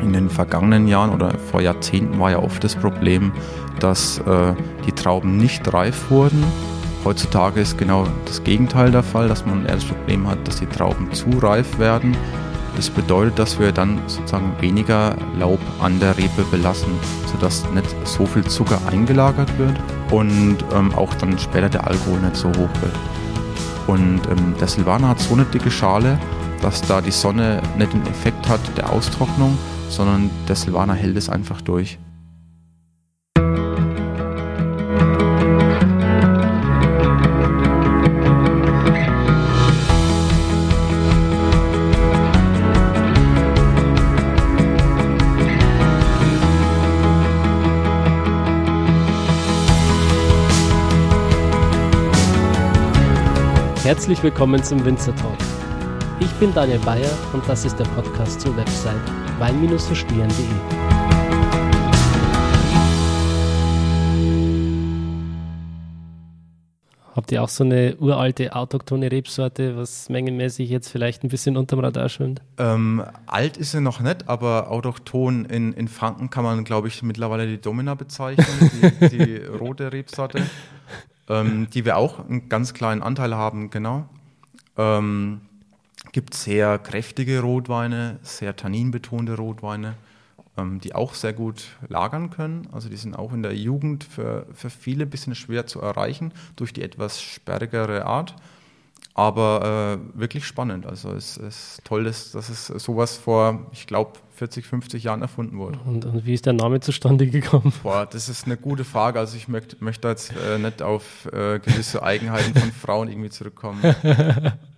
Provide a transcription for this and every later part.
in den vergangenen Jahren oder vor Jahrzehnten war ja oft das Problem, dass äh, die Trauben nicht reif wurden. Heutzutage ist genau das Gegenteil der Fall, dass man eher das Problem hat, dass die Trauben zu reif werden. Das bedeutet, dass wir dann sozusagen weniger Laub an der Rebe belassen, sodass nicht so viel Zucker eingelagert wird und ähm, auch dann später der Alkohol nicht so hoch wird. Und ähm, der Silvaner hat so eine dicke Schale, dass da die Sonne nicht den Effekt hat der Austrocknung, sondern der Silvaner hält es einfach durch. Herzlich willkommen zum Winzer Talk. Ich bin Daniel Bayer und das ist der Podcast zur Website wein-verstehen.de. Habt ihr auch so eine uralte autochtone Rebsorte, was mengenmäßig jetzt vielleicht ein bisschen unterm Radar schwimmt? Ähm, alt ist sie noch nicht, aber autochton in, in Franken kann man, glaube ich, mittlerweile die Domina bezeichnen, die, die rote Rebsorte ähm, die wir auch einen ganz kleinen Anteil haben, genau. Ähm, gibt sehr kräftige Rotweine, sehr tanninbetonte Rotweine, ähm, die auch sehr gut lagern können. Also die sind auch in der Jugend für, für viele ein bisschen schwer zu erreichen durch die etwas sperrigere Art aber äh, wirklich spannend. Also es ist toll, dass, dass es sowas vor, ich glaube, 40, 50 Jahren erfunden wurde. Und, und, wie ist der Name zustande gekommen? Boah, das ist eine gute Frage. Also ich möchte, möchte jetzt äh, nicht auf äh, gewisse Eigenheiten von Frauen irgendwie zurückkommen.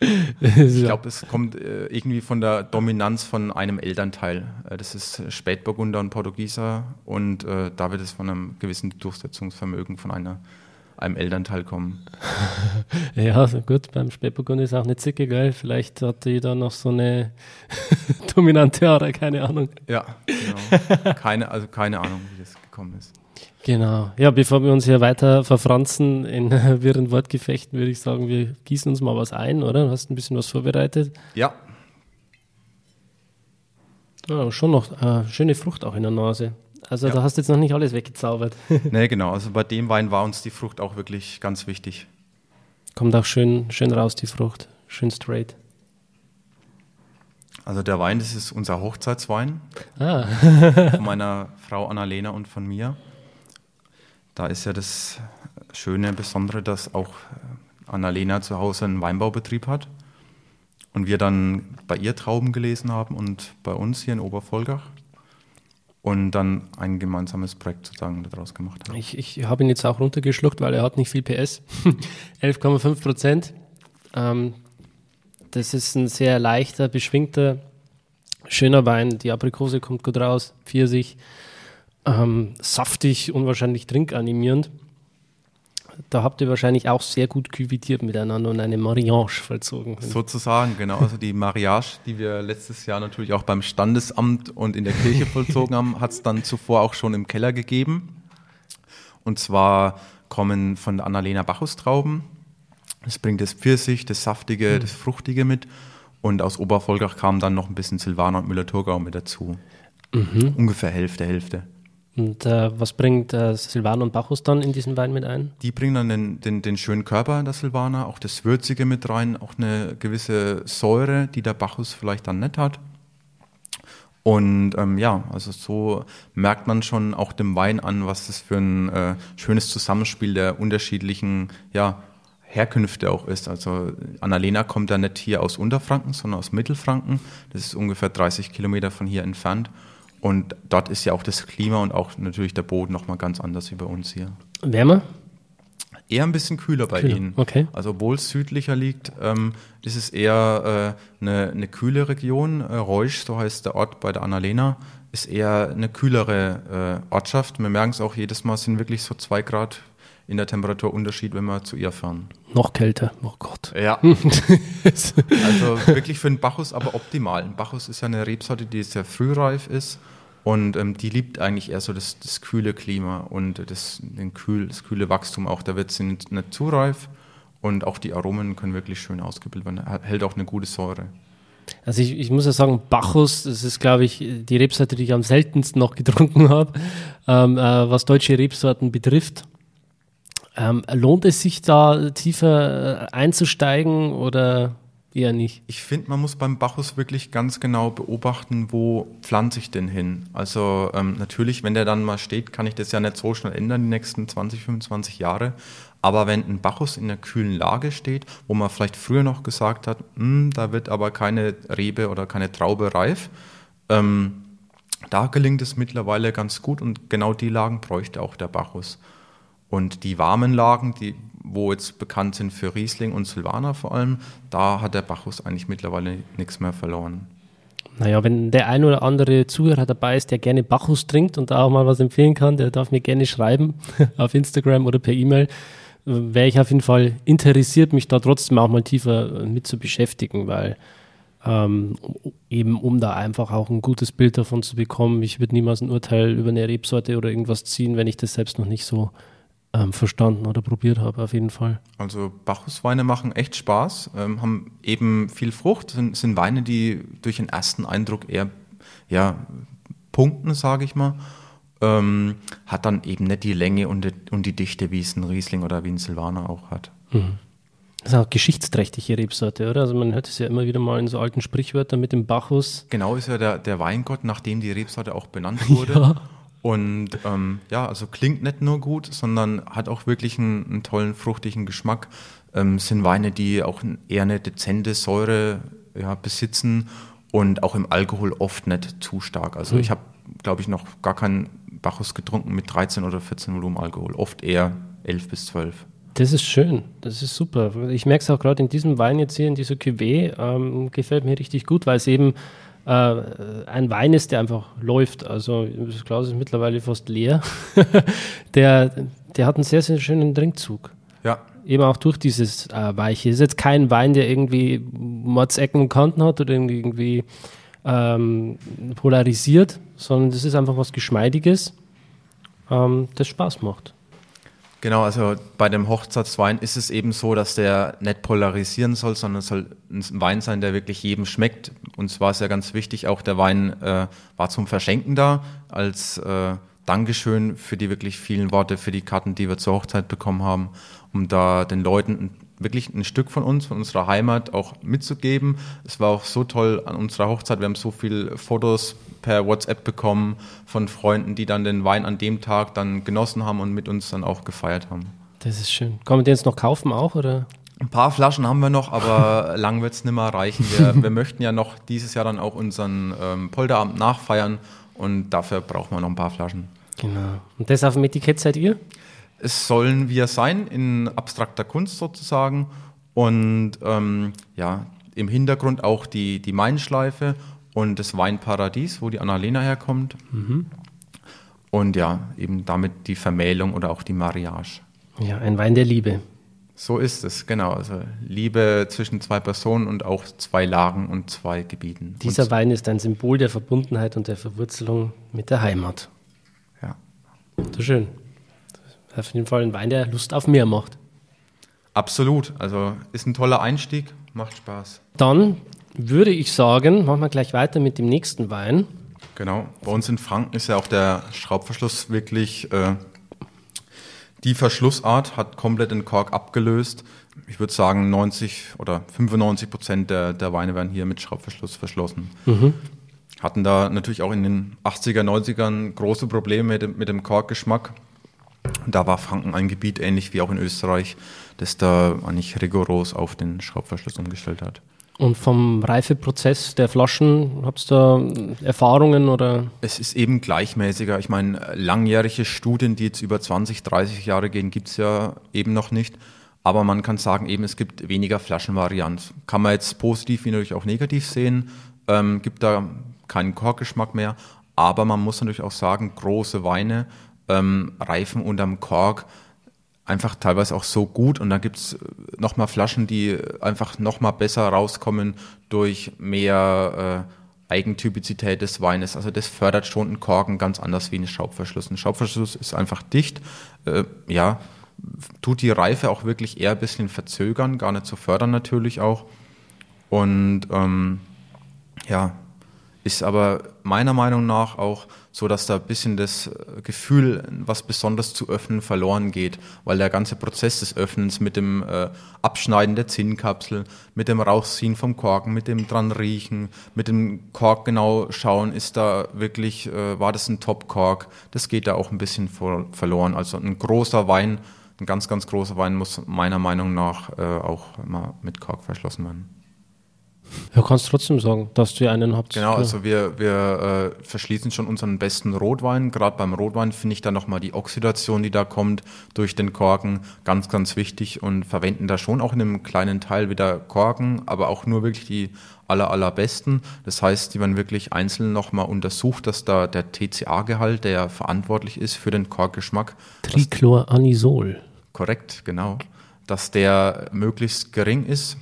ich glaube, es kommt äh, irgendwie von der Dominanz von einem Elternteil. Äh, das ist Spätburgunder und Portugieser und äh, da wird es von einem gewissen Durchsetzungsvermögen von einer einem Elternteil kommen. ja, gut, beim Spätburgunder ist auch nicht zicke, geil. Vielleicht hat die da noch so eine dominante Aura, keine Ahnung. Ja, genau. Keine, also keine Ahnung, wie das gekommen ist. Genau. Ja, bevor wir uns hier weiter verfranzen in wirren Wortgefechten, würde ich sagen, wir gießen uns mal was ein, oder? Du hast ein bisschen was vorbereitet. Ja. ja schon noch äh, schöne Frucht auch in der Nase. Also ja. da hast du jetzt noch nicht alles weggezaubert. nee, genau. Also bei dem Wein war uns die Frucht auch wirklich ganz wichtig. Kommt auch schön, schön raus, die Frucht. Schön straight. Also der Wein, das ist unser Hochzeitswein. Ah. von meiner Frau Annalena und von mir. Da ist ja das Schöne, Besondere, dass auch Annalena zu Hause einen Weinbaubetrieb hat. Und wir dann bei ihr Trauben gelesen haben und bei uns hier in Oberfolgach und dann ein gemeinsames Projekt sozusagen daraus gemacht haben. Ich, ich habe ihn jetzt auch runtergeschluckt, weil er hat nicht viel PS. 11,5 Prozent. Ähm, das ist ein sehr leichter, beschwingter, schöner Wein. Die Aprikose kommt gut raus, Pfirsich, ähm, saftig, unwahrscheinlich trinkanimierend da habt ihr wahrscheinlich auch sehr gut küvitiert miteinander und eine Mariage vollzogen. Sozusagen, genau. Also die Mariage, die wir letztes Jahr natürlich auch beim Standesamt und in der Kirche vollzogen haben, hat es dann zuvor auch schon im Keller gegeben. Und zwar kommen von Annalena Bacchus Trauben. Das bringt das Pfirsich, das Saftige, mhm. das Fruchtige mit. Und aus Oberfolgach kam dann noch ein bisschen Silvaner und Müller-Thurgau mit dazu. Mhm. Ungefähr Hälfte, Hälfte. Und äh, was bringt äh, Silvaner und Bacchus dann in diesen Wein mit ein? Die bringen dann den, den, den schönen Körper der Silvaner, auch das Würzige mit rein, auch eine gewisse Säure, die der Bacchus vielleicht dann nicht hat. Und ähm, ja, also so merkt man schon auch dem Wein an, was das für ein äh, schönes Zusammenspiel der unterschiedlichen ja, Herkünfte auch ist. Also Annalena kommt ja nicht hier aus Unterfranken, sondern aus Mittelfranken. Das ist ungefähr 30 Kilometer von hier entfernt. Und dort ist ja auch das Klima und auch natürlich der Boden nochmal ganz anders wie bei uns hier. Wärmer? Eher ein bisschen kühler bei kühler. ihnen. Okay. Also obwohl es südlicher liegt, ähm, ist es eher äh, eine, eine, kühle Region. Äh, Reusch, so heißt der Ort bei der Annalena, ist eher eine kühlere äh, Ortschaft. Wir merken es auch jedes Mal, sind wirklich so zwei Grad in der Temperaturunterschied, wenn wir zu ihr fahren. Noch kälter, oh Gott. Ja. also wirklich für den Bacchus aber optimal. Ein Bacchus ist ja eine Rebsorte, die sehr frühreif ist und ähm, die liebt eigentlich eher so das, das kühle Klima und das, den kühl, das kühle Wachstum auch. Da wird sie nicht, nicht zu reif und auch die Aromen können wirklich schön ausgebildet werden. Hält auch eine gute Säure. Also ich, ich muss ja sagen, Bacchus, das ist, glaube ich, die Rebsorte, die ich am seltensten noch getrunken habe, ähm, äh, was deutsche Rebsorten betrifft. Ähm, lohnt es sich da tiefer äh, einzusteigen oder eher nicht? Ich finde, man muss beim Bacchus wirklich ganz genau beobachten, wo pflanze ich denn hin. Also ähm, natürlich, wenn der dann mal steht, kann ich das ja nicht so schnell ändern, die nächsten 20, 25 Jahre. Aber wenn ein Bacchus in einer kühlen Lage steht, wo man vielleicht früher noch gesagt hat, hm, da wird aber keine Rebe oder keine Traube reif, ähm, da gelingt es mittlerweile ganz gut und genau die Lagen bräuchte auch der Bacchus. Und die warmen Lagen, die, wo jetzt bekannt sind für Riesling und Silvaner vor allem, da hat der Bacchus eigentlich mittlerweile nichts mehr verloren. Naja, wenn der ein oder andere Zuhörer dabei ist, der gerne Bacchus trinkt und da auch mal was empfehlen kann, der darf mir gerne schreiben auf Instagram oder per E-Mail. Wäre ich auf jeden Fall interessiert, mich da trotzdem auch mal tiefer mit zu beschäftigen, weil ähm, eben um da einfach auch ein gutes Bild davon zu bekommen. Ich würde niemals ein Urteil über eine Rebsorte oder irgendwas ziehen, wenn ich das selbst noch nicht so ähm, verstanden oder probiert habe, auf jeden Fall. Also Bacchusweine machen echt Spaß, ähm, haben eben viel Frucht, sind, sind Weine, die durch den ersten Eindruck eher ja, punkten, sage ich mal. Ähm, hat dann eben nicht die Länge und die, und die Dichte, wie es ein Riesling oder wie ein Silvaner auch hat. Mhm. Das ist auch geschichtsträchtige Rebsorte, oder? Also man hört es ja immer wieder mal in so alten Sprichwörtern mit dem Bacchus. Genau, ist ja der, der Weingott, nach dem die Rebsorte auch benannt wurde. Ja. Und ähm, ja, also klingt nicht nur gut, sondern hat auch wirklich einen, einen tollen, fruchtigen Geschmack. Ähm, sind Weine, die auch eher eine dezente Säure ja, besitzen und auch im Alkohol oft nicht zu stark. Also mhm. ich habe, glaube ich, noch gar keinen Bacchus getrunken mit 13 oder 14 Volumen Alkohol. Oft eher 11 bis 12. Das ist schön, das ist super. Ich merke es auch gerade in diesem Wein jetzt hier, in dieser Cuvée, ähm, gefällt mir richtig gut, weil es eben äh, ein Wein ist, der einfach läuft. Also das Glas ist mittlerweile fast leer. der, der hat einen sehr, sehr schönen Trinkzug. Ja. Eben auch durch dieses äh, Weiche. Es ist jetzt kein Wein, der irgendwie Mordsecken und Kanten hat oder irgendwie ähm, polarisiert, sondern das ist einfach was Geschmeidiges, ähm, das Spaß macht. Genau, also bei dem Hochzeitswein ist es eben so, dass der nicht polarisieren soll, sondern es soll ein Wein sein, der wirklich jedem schmeckt. Uns war es ja ganz wichtig, auch der Wein äh, war zum Verschenken da, als äh, Dankeschön für die wirklich vielen Worte, für die Karten, die wir zur Hochzeit bekommen haben, um da den Leuten wirklich ein Stück von uns, von unserer Heimat auch mitzugeben. Es war auch so toll an unserer Hochzeit. Wir haben so viele Fotos per WhatsApp bekommen von Freunden, die dann den Wein an dem Tag dann genossen haben und mit uns dann auch gefeiert haben. Das ist schön. Kann man den jetzt noch kaufen auch, oder? Ein paar Flaschen haben wir noch, aber lang wird es nicht mehr reichen. Wir, wir, möchten ja noch dieses Jahr dann auch unseren ähm, Polterabend nachfeiern und dafür brauchen wir noch ein paar Flaschen. Genau. Und das auf dem Etikett seid ihr? Es sollen wir sein, in abstrakter Kunst sozusagen. Und ähm, ja, im Hintergrund auch die, die Mainschleife und das Weinparadies, wo die Annalena herkommt. Mhm. Und ja, eben damit die Vermählung oder auch die Mariage. Ja, ein Wein der Liebe. So ist es, genau. Also Liebe zwischen zwei Personen und auch zwei Lagen und zwei Gebieten. Dieser und Wein ist ein Symbol der Verbundenheit und der Verwurzelung mit der Heimat. Ja. So schön. Auf jeden Fall ein Wein, der Lust auf mehr macht. Absolut. Also ist ein toller Einstieg, macht Spaß. Dann würde ich sagen, machen wir gleich weiter mit dem nächsten Wein. Genau, bei uns in Franken ist ja auch der Schraubverschluss wirklich, äh, die Verschlussart hat komplett den Kork abgelöst. Ich würde sagen, 90 oder 95 Prozent der, der Weine werden hier mit Schraubverschluss verschlossen. Mhm. Hatten da natürlich auch in den 80er, 90ern große Probleme mit dem, mit dem Korkgeschmack. Da war Franken ein Gebiet, ähnlich wie auch in Österreich, das da eigentlich rigoros auf den Schraubverschluss umgestellt hat. Und vom Reifeprozess der Flaschen, habt ihr da Erfahrungen oder? Es ist eben gleichmäßiger. Ich meine, langjährige Studien, die jetzt über 20, 30 Jahre gehen, gibt es ja eben noch nicht. Aber man kann sagen, eben es gibt weniger Flaschenvarianz. Kann man jetzt positiv wie natürlich auch negativ sehen. Ähm, gibt da keinen Korkgeschmack mehr. Aber man muss natürlich auch sagen, große Weine ähm, reifen unterm Kork einfach teilweise auch so gut und dann gibt es nochmal Flaschen, die einfach nochmal besser rauskommen durch mehr äh, Eigentypizität des Weines. Also das fördert schon einen Korken ganz anders wie ein Schraubverschluss. Ein Schraubverschluss ist einfach dicht, äh, ja, tut die Reife auch wirklich eher ein bisschen verzögern, gar nicht zu fördern natürlich auch. Und ähm, ja, ist aber meiner Meinung nach auch so, dass da ein bisschen das äh, Gefühl, was besonders zu öffnen, verloren geht, weil der ganze Prozess des Öffnens mit dem äh, Abschneiden der Zinnkapsel, mit dem Rausziehen vom Korken, mit dem dran riechen, mit dem Kork genau schauen, ist da wirklich, äh, war das ein Top-Kork, das geht da auch ein bisschen vor, verloren. Also ein großer Wein, ein ganz, ganz großer Wein muss meiner Meinung nach äh, auch immer mit Kork verschlossen werden. Ja, kannst trotzdem sagen, dass du einen habt. Genau, also wir, wir äh, verschließen schon unseren besten Rotwein. Gerade beim Rotwein finde ich da nochmal die Oxidation, die da kommt durch den Korken, ganz, ganz wichtig und verwenden da schon auch in einem kleinen Teil wieder Korken, aber auch nur wirklich die aller, allerbesten. Das heißt, die werden wirklich einzeln nochmal untersucht, dass da der TCA-Gehalt, der verantwortlich ist für den Korkgeschmack. Trichloranisol. Korrekt, genau. Dass der möglichst gering ist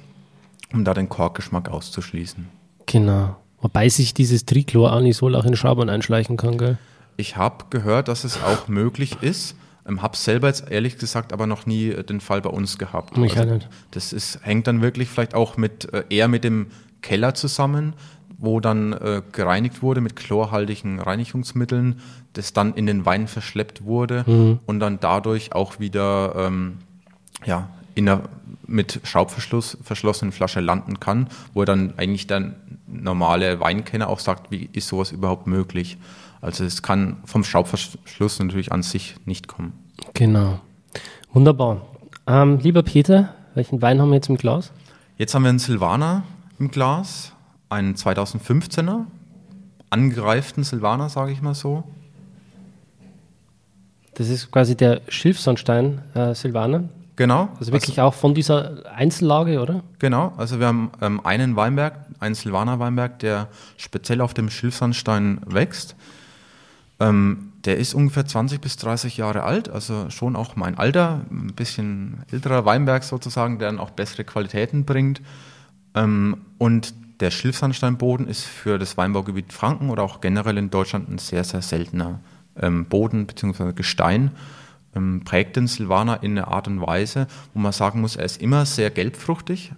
um da den Korkgeschmack auszuschließen. Genau. Wobei sich dieses Trichloranisol auch in Schabern einschleichen kann, gell? Ich habe gehört, dass es auch möglich ist. Ähm, habe selber jetzt ehrlich gesagt aber noch nie äh, den Fall bei uns gehabt. Mich also, nicht. Das ist, hängt dann wirklich vielleicht auch mit äh, eher mit dem Keller zusammen, wo dann äh, gereinigt wurde mit chlorhaltigen Reinigungsmitteln, das dann in den Wein verschleppt wurde mhm. und dann dadurch auch wieder ähm, ja, in der mit Schraubverschluss verschlossenen Flasche landen kann, wo dann eigentlich der normale Weinkenner auch sagt, wie ist sowas überhaupt möglich? Also es kann vom Schraubverschluss natürlich an sich nicht kommen. Genau. Wunderbar. Ähm, lieber Peter, welchen Wein haben wir jetzt im Glas? Jetzt haben wir einen Silvaner im Glas, einen 2015er, angereiften Silvaner, sage ich mal so. Das ist quasi der Schilfsandstein äh, Silvaner. Genau. Also wirklich also, auch von dieser Einzellage, oder? Genau. Also wir haben ähm, einen Weinberg, einen Silvaner Weinberg, der speziell auf dem Schilfsandstein wächst. Ähm, der ist ungefähr 20 bis 30 Jahre alt, also schon auch mein Alter, ein bisschen älterer Weinberg sozusagen, der dann auch bessere Qualitäten bringt. Ähm, und der Schilfsandsteinboden ist für das Weinbaugebiet Franken oder auch generell in Deutschland ein sehr, sehr seltener ähm, Boden bzw. Gestein ähm, prägt den Silvaner in einer Art und Weise, wo man sagen muss, er ist immer sehr gelbfruchtig.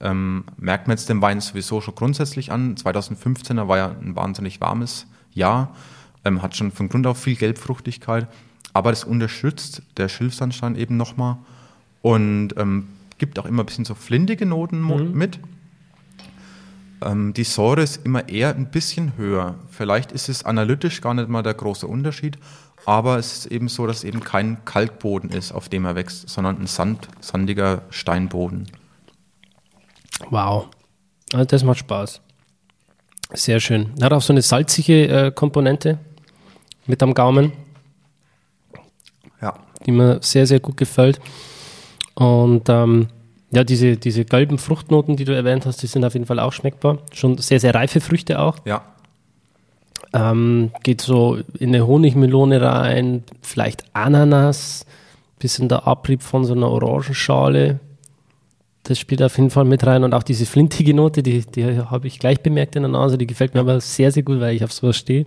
Ähm, merkt man jetzt den Wein sowieso schon grundsätzlich an. 2015er war ja ein wahnsinnig warmes Jahr, ähm, hat schon von Grund auf viel Gelbfruchtigkeit, aber das unterstützt der Schilfsandstein eben nochmal und ähm, gibt auch immer ein bisschen so flintige Noten mhm. mit. Ähm, die Säure ist immer eher ein bisschen höher. Vielleicht ist es analytisch gar nicht mal der große Unterschied, aber es ist eben so, dass eben kein Kalkboden ist, auf dem er wächst, sondern ein Sand, sandiger Steinboden. Wow, also das macht Spaß. Sehr schön. Er hat auch so eine salzige äh, Komponente mit am Gaumen. Ja. Die mir sehr, sehr gut gefällt. Und ähm, ja, diese, diese gelben Fruchtnoten, die du erwähnt hast, die sind auf jeden Fall auch schmeckbar. Schon sehr, sehr reife Früchte auch. Ja. Ähm, geht so in eine Honigmelone rein, vielleicht Ananas, bisschen der Abrieb von so einer Orangenschale. Das spielt auf jeden Fall mit rein und auch diese flintige Note, die, die habe ich gleich bemerkt in der Nase, die gefällt mir aber sehr, sehr gut, weil ich auf sowas stehe.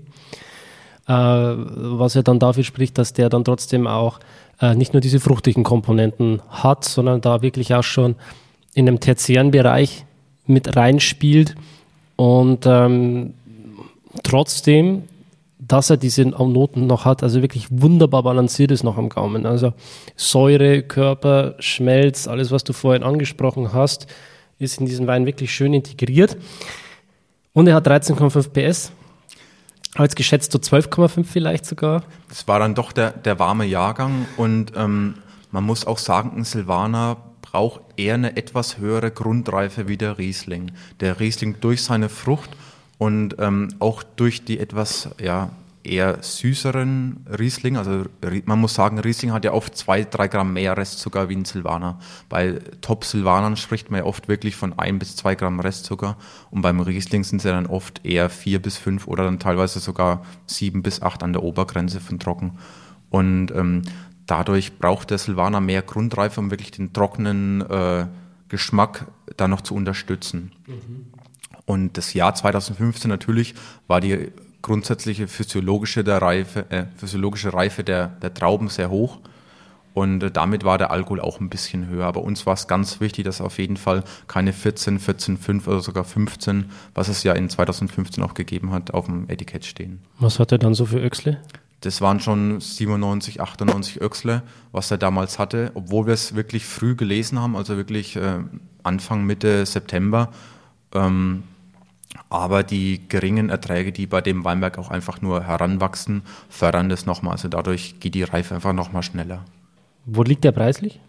Äh, was ja dann dafür spricht, dass der dann trotzdem auch äh, nicht nur diese fruchtigen Komponenten hat, sondern da wirklich auch schon in einem tertiären Bereich mit reinspielt und ähm, trotzdem, dass er diese Noten noch hat, also wirklich wunderbar balanciert ist noch am Gaumen. Also Säure, Körper, Schmelz, alles, was du vorhin angesprochen hast, ist in diesen Wein wirklich schön integriert. Und er hat 13,5 PS. Als geschätzt so 12,5 vielleicht sogar. Das war dann doch der, der warme Jahrgang und ähm, man muss auch sagen, ein Silvaner braucht eher eine etwas höhere Grundreife wie der Riesling. Der Riesling durch seine Frucht und ähm, auch durch die etwas ja, eher süßeren Riesling, also man muss sagen, Riesling hat ja oft zwei, drei Gramm mehr Restzucker wie ein Silvaner. Bei Top-Silvanern spricht man ja oft wirklich von ein bis zwei Gramm Restzucker und beim Riesling sind es ja dann oft eher vier bis fünf oder dann teilweise sogar sieben bis acht an der Obergrenze von trocken. Und ähm, dadurch braucht der Silvaner mehr Grundreife, um wirklich den trockenen äh, Geschmack da noch zu unterstützen. Mhm. Und das Jahr 2015 natürlich war die grundsätzliche physiologische, der Reife, äh, physiologische Reife der, der Trauben sehr hoch. Und äh, damit war der Alkohol auch ein bisschen höher. Aber uns war es ganz wichtig, dass auf jeden Fall keine 14, 14,5 oder sogar 15, was es ja in 2015 auch gegeben hat, auf dem Etikett stehen. Was hat er dann so für Öchsle? Das waren schon 97, 98 Öchsle, was er damals hatte, obwohl wir es wirklich früh gelesen haben, also wirklich äh, Anfang, Mitte September. Ähm, aber die geringen Erträge, die bei dem Weinberg auch einfach nur heranwachsen, fördern das nochmal. Also dadurch geht die Reife einfach nochmal schneller. Wo liegt der preislich?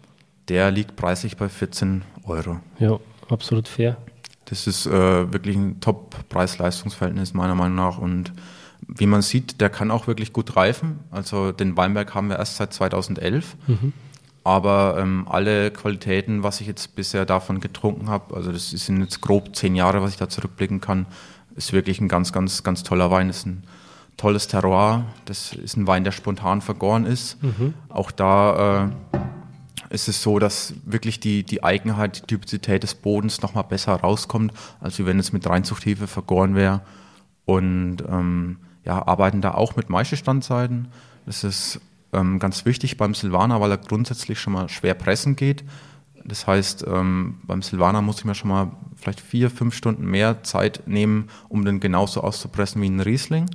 Der liegt preislich bei 14 Euro. Ja, absolut fair. Das ist äh, wirklich ein Top-Preis-Leistungsverhältnis meiner Meinung nach. Und wie man sieht, der kann auch wirklich gut reifen. Also den Weinberg haben wir erst seit 2011. Mhm. Aber ähm, alle Qualitäten, was ich jetzt bisher davon getrunken habe, also das sind jetzt grob zehn Jahre, was ich da zurückblicken kann, ist wirklich ein ganz, ganz, ganz toller Wein. Das ist ein tolles Terroir. Das ist ein Wein, der spontan vergoren ist. Mhm. Auch da äh, ist es so, dass wirklich die, die Eigenheit, die Typizität des Bodens nochmal besser rauskommt, als wenn es mit Reinzuchthefe vergoren wäre. Und ähm, ja, arbeiten da auch mit Maischestandzeichen. Das ist ähm, ganz wichtig beim Silvaner, weil er grundsätzlich schon mal schwer pressen geht. Das heißt, ähm, beim Silvaner muss ich mir schon mal vielleicht vier, fünf Stunden mehr Zeit nehmen, um den genauso auszupressen wie ein Riesling.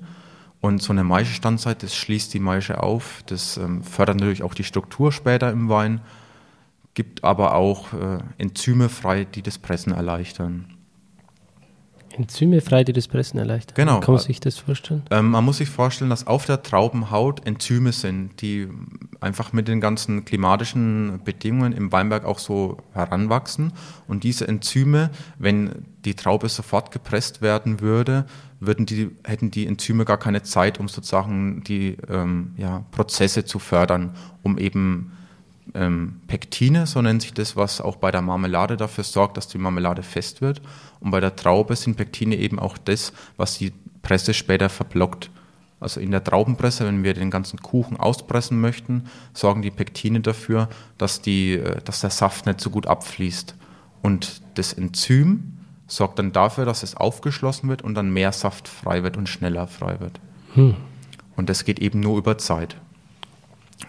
Und so eine Maischestandzeit, das schließt die Maische auf, das ähm, fördert natürlich auch die Struktur später im Wein, gibt aber auch äh, Enzyme frei, die das Pressen erleichtern. Enzyme frei, die das Pressen erleichtern. Genau. Kann man sich das vorstellen? Ähm, man muss sich vorstellen, dass auf der Traubenhaut Enzyme sind, die einfach mit den ganzen klimatischen Bedingungen im Weinberg auch so heranwachsen. Und diese Enzyme, wenn die Traube sofort gepresst werden würde, würden die, hätten die Enzyme gar keine Zeit, um sozusagen die ähm, ja, Prozesse zu fördern, um eben ähm, Pektine, so nennt sich das, was auch bei der Marmelade dafür sorgt, dass die Marmelade fest wird. Und bei der Traube sind Pektine eben auch das, was die Presse später verblockt. Also in der Traubenpresse, wenn wir den ganzen Kuchen auspressen möchten, sorgen die Pektine dafür, dass, die, äh, dass der Saft nicht so gut abfließt. Und das Enzym sorgt dann dafür, dass es aufgeschlossen wird und dann mehr Saft frei wird und schneller frei wird. Hm. Und das geht eben nur über Zeit.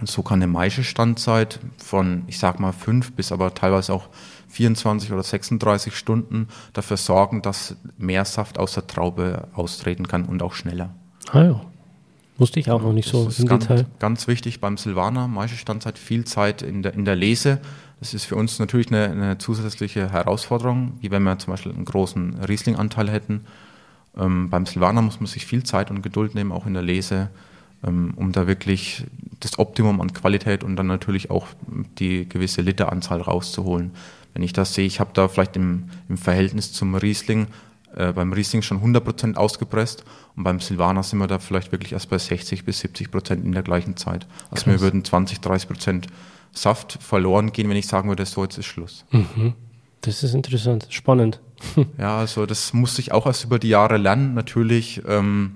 So kann eine Maischestandzeit von, ich sag mal, fünf bis aber teilweise auch 24 oder 36 Stunden dafür sorgen, dass mehr Saft aus der Traube austreten kann und auch schneller. Ah ja. Wusste ich auch noch nicht das so im ganz, Detail. Ganz wichtig beim Silvaner, Maischestandzeit, viel Zeit in der, in der Lese. Das ist für uns natürlich eine, eine zusätzliche Herausforderung, wie wenn wir zum Beispiel einen großen Riesling-Anteil hätten. Ähm, beim Silvaner muss man sich viel Zeit und Geduld nehmen, auch in der Lese um da wirklich das Optimum an Qualität und dann natürlich auch die gewisse Literanzahl rauszuholen. Wenn ich das sehe, ich habe da vielleicht im, im Verhältnis zum Riesling, äh, beim Riesling schon 100% ausgepresst und beim Silvaner sind wir da vielleicht wirklich erst bei 60 bis 70% in der gleichen Zeit. Also Krass. mir würden 20, 30% Saft verloren gehen, wenn ich sagen würde, so jetzt ist Schluss. Mhm. Das ist interessant, spannend. ja, also das musste ich auch erst über die Jahre lernen. Natürlich ähm,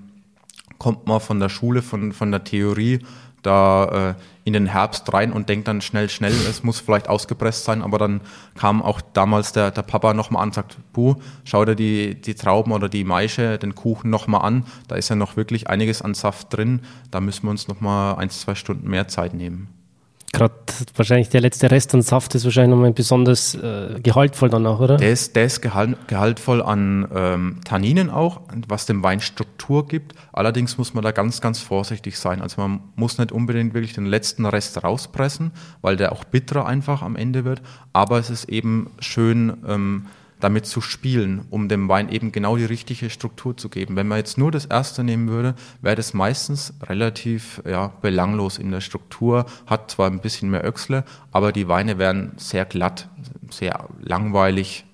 kommt man von der Schule, von, von der Theorie da äh, in den Herbst rein und denkt dann schnell, schnell, es muss vielleicht ausgepresst sein, aber dann kam auch damals der, der Papa nochmal an und sagt, Puh, schau dir die, die Trauben oder die Maische, den Kuchen nochmal an, da ist ja noch wirklich einiges an Saft drin, da müssen wir uns nochmal ein, zwei Stunden mehr Zeit nehmen gerade wahrscheinlich der letzte Rest an Saft ist wahrscheinlich nochmal besonders äh, gehaltvoll dann auch, oder? Der ist, der ist gehalt, gehaltvoll an ähm, Tanninen auch, was dem Wein Struktur gibt. Allerdings muss man da ganz, ganz vorsichtig sein. Also man muss nicht unbedingt wirklich den letzten Rest rauspressen, weil der auch bitterer einfach am Ende wird. Aber es ist eben schön, ähm, damit zu spielen, um dem Wein eben genau die richtige Struktur zu geben. Wenn man jetzt nur das erste nehmen würde, wäre das meistens relativ ja, belanglos in der Struktur, hat zwar ein bisschen mehr Öchsle, aber die Weine wären sehr glatt, sehr langweilig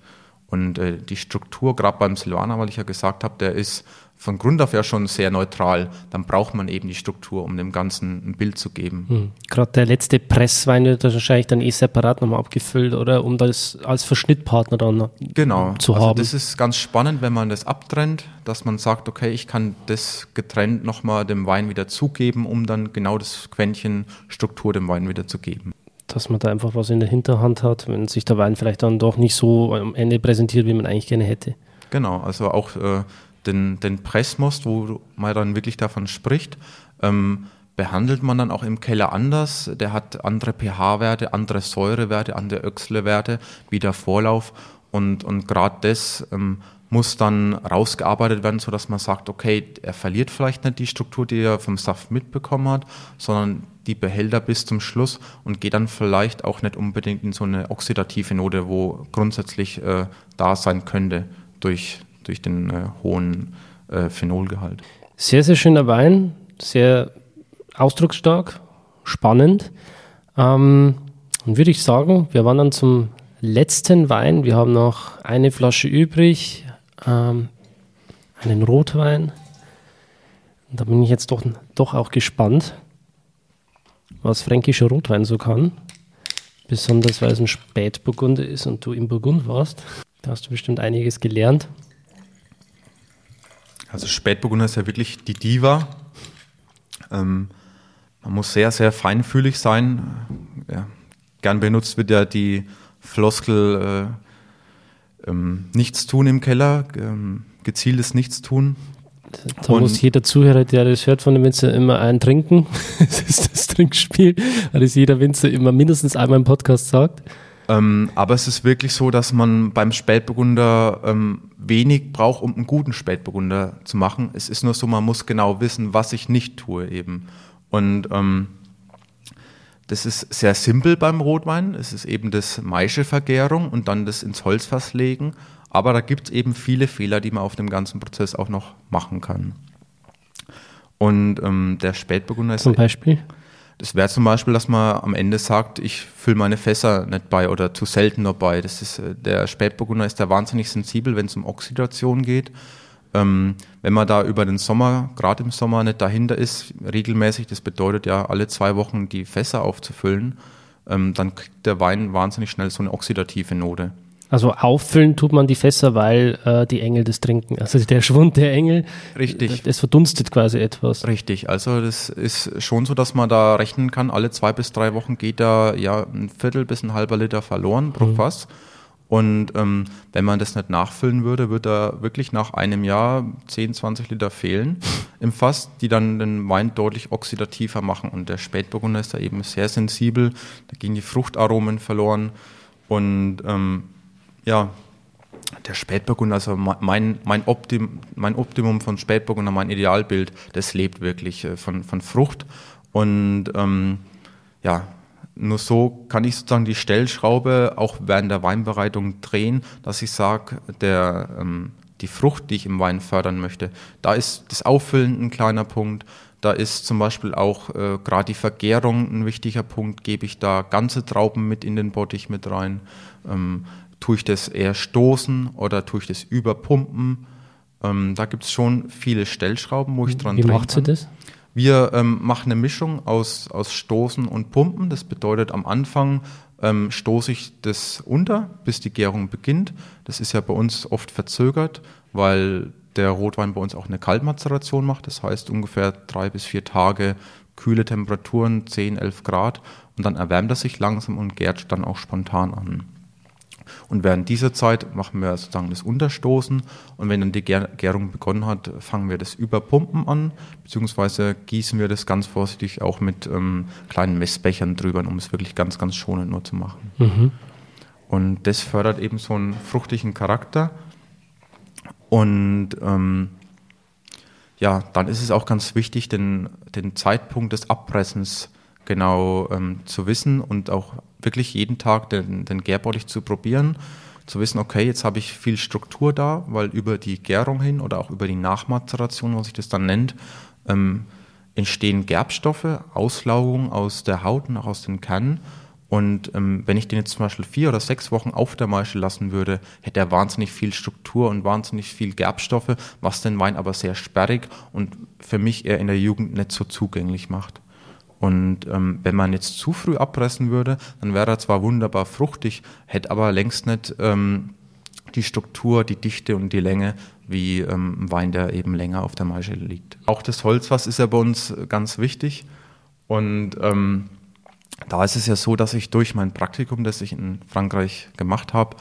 und äh, die Struktur, gerade beim Silvaner, weil ich ja gesagt habe, der ist von Grund auf ja schon sehr neutral, dann braucht man eben die Struktur, um dem Ganzen ein Bild zu geben. Hm. Gerade der letzte Presswein wird wahrscheinlich dann eh separat nochmal abgefüllt, oder? Um das als Verschnittpartner dann genau. zu also haben. Das ist ganz spannend, wenn man das abtrennt, dass man sagt, okay, ich kann das getrennt nochmal dem Wein wieder zugeben, um dann genau das Quäntchen Struktur dem Wein wieder zu geben dass man da einfach was in der Hinterhand hat, wenn sich der Wein vielleicht dann doch nicht so am Ende präsentiert, wie man eigentlich gerne hätte. Genau, also auch äh, den, den Pressmost, wo man dann wirklich davon spricht, ähm, behandelt man dann auch im Keller anders. Der hat andere pH-Werte, andere Säurewerte, andere Öxle-Werte wie der Vorlauf. Und, und gerade das ähm, muss dann rausgearbeitet werden, sodass man sagt, okay, er verliert vielleicht nicht die Struktur, die er vom Saft mitbekommen hat, sondern die behält er bis zum Schluss und geht dann vielleicht auch nicht unbedingt in so eine oxidative Note, wo grundsätzlich äh, da sein könnte durch, durch den äh, hohen äh, Phenolgehalt. Sehr, sehr schöner Wein, sehr ausdrucksstark, spannend. Ähm, und würde ich sagen, wir wandern zum letzten Wein. Wir haben noch eine Flasche übrig, ähm, einen Rotwein. Und da bin ich jetzt doch, doch auch gespannt, was fränkischer Rotwein so kann. Besonders weil es ein Spätburgunder ist und du im Burgund warst. Da hast du bestimmt einiges gelernt. Also Spätburgunder ist ja wirklich die Diva. Ähm, man muss sehr, sehr feinfühlig sein. Ja, gern benutzt wird ja die Floskel äh, ähm, Nichts tun im Keller, ähm, gezieltes Nichtstun. Da und muss jeder Zuhörer, der das hört von dem Winzer, immer einen trinken. das ist das Trinkspiel, weil es jeder Winzer immer mindestens einmal im Podcast sagt. Ähm, aber es ist wirklich so, dass man beim Spätburgunder ähm, wenig braucht, um einen guten Spätburgunder zu machen. Es ist nur so, man muss genau wissen, was ich nicht tue eben. Und ähm, das ist sehr simpel beim Rotwein. Es ist eben das Maischevergärung und dann das ins Holzfass legen. Aber da gibt es eben viele Fehler, die man auf dem ganzen Prozess auch noch machen kann. Und ähm, der Spätburgunder ist. Zum Beispiel? Das wäre zum Beispiel, dass man am Ende sagt, ich fülle meine Fässer nicht bei oder zu selten noch bei. Das ist, äh, der Spätburgunder ist da wahnsinnig sensibel, wenn es um Oxidation geht. Ähm, wenn man da über den Sommer, gerade im Sommer, nicht dahinter ist, regelmäßig, das bedeutet ja alle zwei Wochen die Fässer aufzufüllen, ähm, dann kriegt der Wein wahnsinnig schnell so eine oxidative Note. Also auffüllen tut man die Fässer, weil äh, die Engel das trinken. Also der Schwund der Engel, Richtig. das verdunstet quasi etwas. Richtig. Also das ist schon so, dass man da rechnen kann, alle zwei bis drei Wochen geht da ja ein Viertel bis ein halber Liter verloren pro mhm. Fass. Und ähm, wenn man das nicht nachfüllen würde, würde da wirklich nach einem Jahr 10, 20 Liter fehlen im Fass, die dann den Wein deutlich oxidativer machen. Und der Spätburgunder ist da eben sehr sensibel, da gehen die Fruchtaromen verloren. Und ähm, ja, der Spätburgunder, also mein, mein, Optim, mein Optimum von Spätburgunder, mein Idealbild, das lebt wirklich äh, von, von Frucht. Und ähm, ja, nur so kann ich sozusagen die Stellschraube auch während der Weinbereitung drehen, dass ich sage, ähm, die Frucht, die ich im Wein fördern möchte, da ist das Auffüllen ein kleiner Punkt. Da ist zum Beispiel auch äh, gerade die Vergärung ein wichtiger Punkt. Gebe ich da ganze Trauben mit in den Bottich mit rein? Ähm, Tue ich das eher stoßen oder tue ich das überpumpen? Ähm, da gibt es schon viele Stellschrauben, wo ich dran Wie macht sie das? Wir ähm, machen eine Mischung aus, aus Stoßen und Pumpen. Das bedeutet, am Anfang ähm, stoße ich das unter, bis die Gärung beginnt. Das ist ja bei uns oft verzögert, weil der Rotwein bei uns auch eine Kaltmazeration macht. Das heißt ungefähr drei bis vier Tage kühle Temperaturen, 10, 11 Grad. Und dann erwärmt er sich langsam und gärt dann auch spontan an. Und während dieser Zeit machen wir sozusagen das Unterstoßen und wenn dann die Gärung begonnen hat, fangen wir das Überpumpen an, beziehungsweise gießen wir das ganz vorsichtig auch mit ähm, kleinen Messbechern drüber, um es wirklich ganz, ganz schonend nur zu machen. Mhm. Und das fördert eben so einen fruchtigen Charakter. Und ähm, ja, dann ist es auch ganz wichtig, den, den Zeitpunkt des Abpressens genau ähm, zu wissen und auch wirklich jeden Tag den, den Gärbottich zu probieren, zu wissen, okay, jetzt habe ich viel Struktur da, weil über die Gärung hin oder auch über die Nachmazeration, was sich das dann nennt, ähm, entstehen Gerbstoffe, Auslaugung aus der Haut und auch aus den Kernen. Und ähm, wenn ich den jetzt zum Beispiel vier oder sechs Wochen auf der Maische lassen würde, hätte er wahnsinnig viel Struktur und wahnsinnig viel Gerbstoffe, was den Wein aber sehr sperrig und für mich eher in der Jugend nicht so zugänglich macht. Und ähm, wenn man jetzt zu früh abpressen würde, dann wäre er zwar wunderbar fruchtig, hätte aber längst nicht ähm, die Struktur, die Dichte und die Länge wie ähm, ein Wein, der eben länger auf der Maische liegt. Auch das Holzfass ist ja bei uns ganz wichtig. Und ähm, da ist es ja so, dass ich durch mein Praktikum, das ich in Frankreich gemacht habe,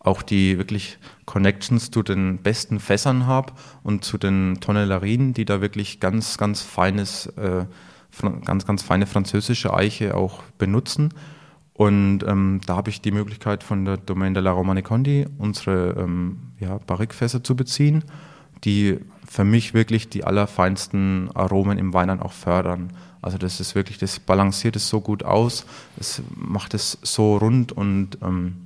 auch die wirklich Connections zu den besten Fässern habe und zu den Tonnellerien, die da wirklich ganz, ganz feines äh, ganz, ganz feine französische Eiche auch benutzen. Und ähm, da habe ich die Möglichkeit von der Domaine de la Romane Conti unsere ähm, ja, Barrikfässer zu beziehen, die für mich wirklich die allerfeinsten Aromen im Wein dann auch fördern. Also das ist wirklich, das balanciert es so gut aus, es macht es so rund und ähm,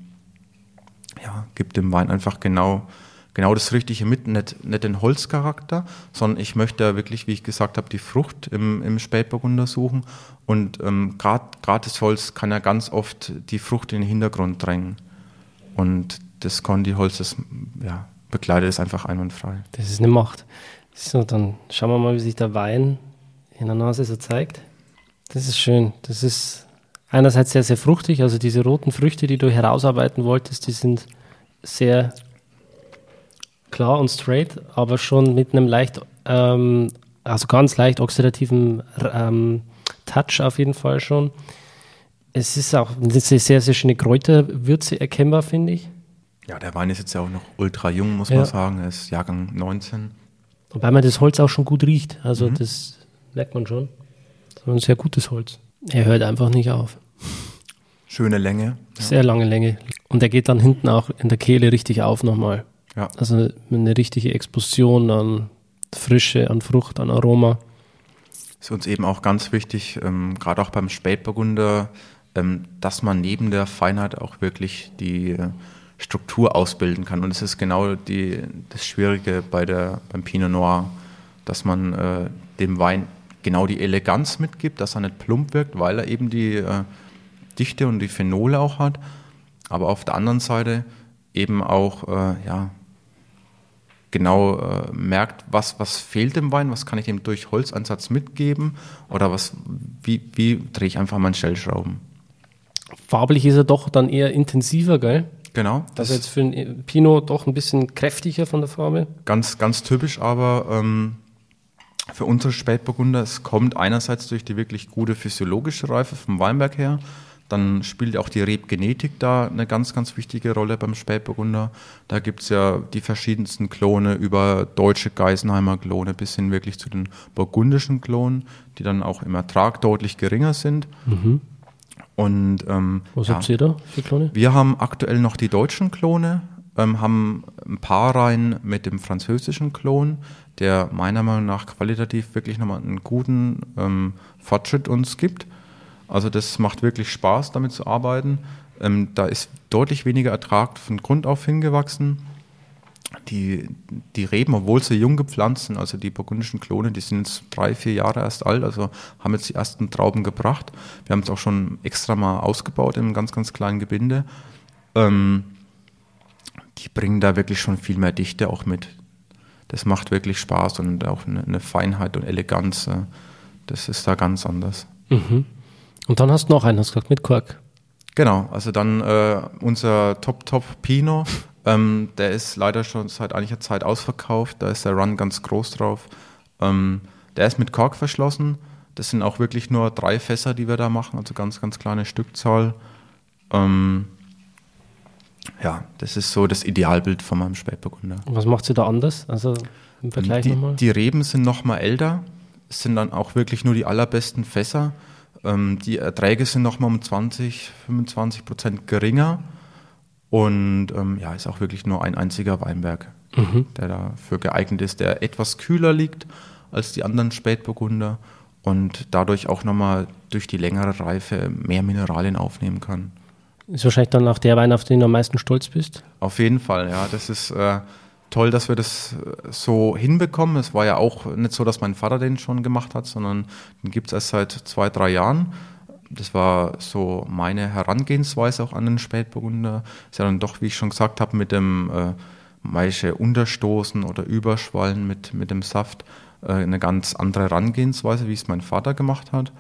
ja, gibt dem Wein einfach genau, genau das Richtige mit, nicht, nicht den Holzcharakter, sondern ich möchte wirklich, wie ich gesagt habe, die Frucht im, im Spätburgunder suchen und ähm, gerade das Holz kann ja ganz oft die Frucht in den Hintergrund drängen und das Conti-Holz, das ja, begleitet es einfach einwandfrei. Das ist eine Macht. So, dann schauen wir mal, wie sich der Wein in der Nase so zeigt. Das ist schön. Das ist einerseits sehr, sehr fruchtig. Also diese roten Früchte, die du herausarbeiten wolltest, die sind sehr klar und straight, aber schon mit einem leicht, ähm, also ganz leicht oxidativen ähm, Touch auf jeden Fall schon. Es ist auch eine sehr, sehr schöne Kräuterwürze erkennbar, finde ich. Ja, der Wein ist jetzt ja auch noch ultra jung, muss ja. man sagen. Er ist Jahrgang 19. Wobei man das Holz auch schon gut riecht. Also mhm. das merkt man schon. Das ist ein sehr gutes Holz. Er hört einfach nicht auf. Schöne Länge. Ja. Sehr lange Länge. Und er geht dann hinten auch in der Kehle richtig auf nochmal. Ja. Also eine richtige Explosion an Frische, an Frucht, an Aroma. Ist uns eben auch ganz wichtig, ähm, gerade auch beim Spätburgunder, ähm, dass man neben der Feinheit auch wirklich die äh, Struktur ausbilden kann. Und das ist genau die, das Schwierige bei der, beim Pinot Noir, dass man äh, dem Wein genau die Eleganz mitgibt, dass er nicht plump wirkt, weil er eben die äh, Dichte und die Phenole auch hat. Aber auf der anderen Seite eben auch äh, ja, genau äh, merkt, was, was fehlt dem Wein, was kann ich dem durch Holzansatz mitgeben oder was, wie, wie drehe ich einfach mal Stellschrauben. Farblich ist er doch dann eher intensiver, gell? Genau. Das ist jetzt für ein Pinot doch ein bisschen kräftiger von der Farbe. Ganz, ganz typisch, aber ähm, für unsere Spätburgunder, es kommt einerseits durch die wirklich gute physiologische Reife vom Weinberg her, dann spielt auch die Rebgenetik da eine ganz, ganz wichtige Rolle beim Spätburgunder. Da gibt es ja die verschiedensten Klone über deutsche Geisenheimer Klone bis hin wirklich zu den burgundischen Klonen, die dann auch im Ertrag deutlich geringer sind. Mhm. Und, ähm, Was ja, habt ihr da für Klone? Wir haben aktuell noch die deutschen Klone, ähm, haben ein paar Reihen mit dem französischen Klon, der meiner Meinung nach qualitativ wirklich nochmal einen guten ähm, Fortschritt uns gibt. Also das macht wirklich Spaß, damit zu arbeiten. Ähm, da ist deutlich weniger Ertrag von Grund auf hingewachsen. Die, die Reben, obwohl sie jung gepflanzt sind, also die burgundischen Klone, die sind jetzt drei, vier Jahre erst alt, also haben jetzt die ersten Trauben gebracht. Wir haben es auch schon extra mal ausgebaut in einem ganz, ganz kleinen Gebinde. Ähm, die bringen da wirklich schon viel mehr Dichte auch mit. Das macht wirklich Spaß und auch eine, eine Feinheit und Eleganz. Äh, das ist da ganz anders. Mhm. Und dann hast du noch einen, hast du gesagt, mit Kork. Genau, also dann äh, unser Top-Top Pinot, ähm, der ist leider schon seit einiger Zeit ausverkauft, da ist der Run ganz groß drauf. Ähm, der ist mit Kork verschlossen. Das sind auch wirklich nur drei Fässer, die wir da machen, also ganz, ganz kleine Stückzahl. Ähm, ja, das ist so das Idealbild von meinem Spätburgunder. Und was macht sie da anders? Also im Vergleich die, nochmal? Die Reben sind nochmal älter. Es sind dann auch wirklich nur die allerbesten Fässer. Ähm, die Erträge sind nochmal um 20, 25 Prozent geringer. Und ähm, ja, ist auch wirklich nur ein einziger Weinberg, mhm. der dafür geeignet ist, der etwas kühler liegt als die anderen Spätburgunder und dadurch auch nochmal durch die längere Reife mehr Mineralien aufnehmen kann. Ist wahrscheinlich dann auch der Wein, auf den du am meisten stolz bist? Auf jeden Fall, ja. Das ist äh, toll, dass wir das äh, so hinbekommen. Es war ja auch nicht so, dass mein Vater den schon gemacht hat, sondern den gibt es erst seit zwei, drei Jahren. Das war so meine Herangehensweise auch an den Spätburgunder. Ist ja dann doch, wie ich schon gesagt habe, mit dem äh, Maische Unterstoßen oder Überschwallen mit, mit dem Saft äh, eine ganz andere Herangehensweise, wie es mein Vater gemacht hat.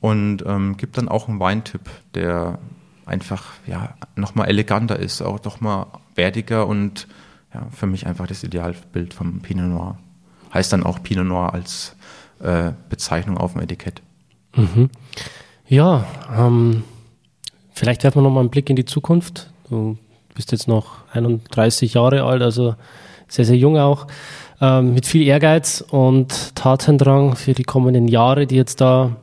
Und ähm, gibt dann auch einen Weintyp, der einfach ja, nochmal eleganter ist, auch nochmal wertiger und ja, für mich einfach das Idealbild vom Pinot Noir. Heißt dann auch Pinot Noir als äh, Bezeichnung auf dem Etikett. Mhm. Ja, ähm, vielleicht werfen wir nochmal einen Blick in die Zukunft. Du bist jetzt noch 31 Jahre alt, also sehr, sehr jung auch. Ähm, mit viel Ehrgeiz und Tatendrang für die kommenden Jahre, die jetzt da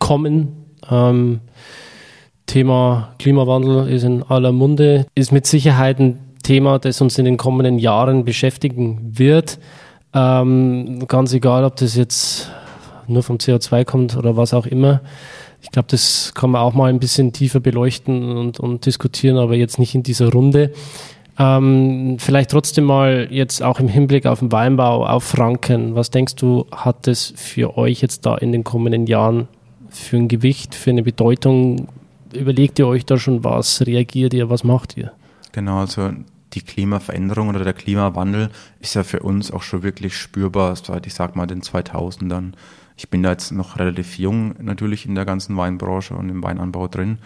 kommen. Ähm, Thema Klimawandel ist in aller Munde, ist mit Sicherheit ein Thema, das uns in den kommenden Jahren beschäftigen wird. Ähm, ganz egal, ob das jetzt nur vom CO2 kommt oder was auch immer. Ich glaube, das kann man auch mal ein bisschen tiefer beleuchten und, und diskutieren, aber jetzt nicht in dieser Runde. Ähm, vielleicht trotzdem mal jetzt auch im Hinblick auf den Weinbau, auf Franken. Was denkst du, hat das für euch jetzt da in den kommenden Jahren für ein Gewicht, für eine Bedeutung? Überlegt ihr euch da schon was? Reagiert ihr? Was macht ihr? Genau, also die Klimaveränderung oder der Klimawandel ist ja für uns auch schon wirklich spürbar seit, ich sag mal, den 2000ern. Ich bin da jetzt noch relativ jung natürlich in der ganzen Weinbranche und im Weinanbau drin.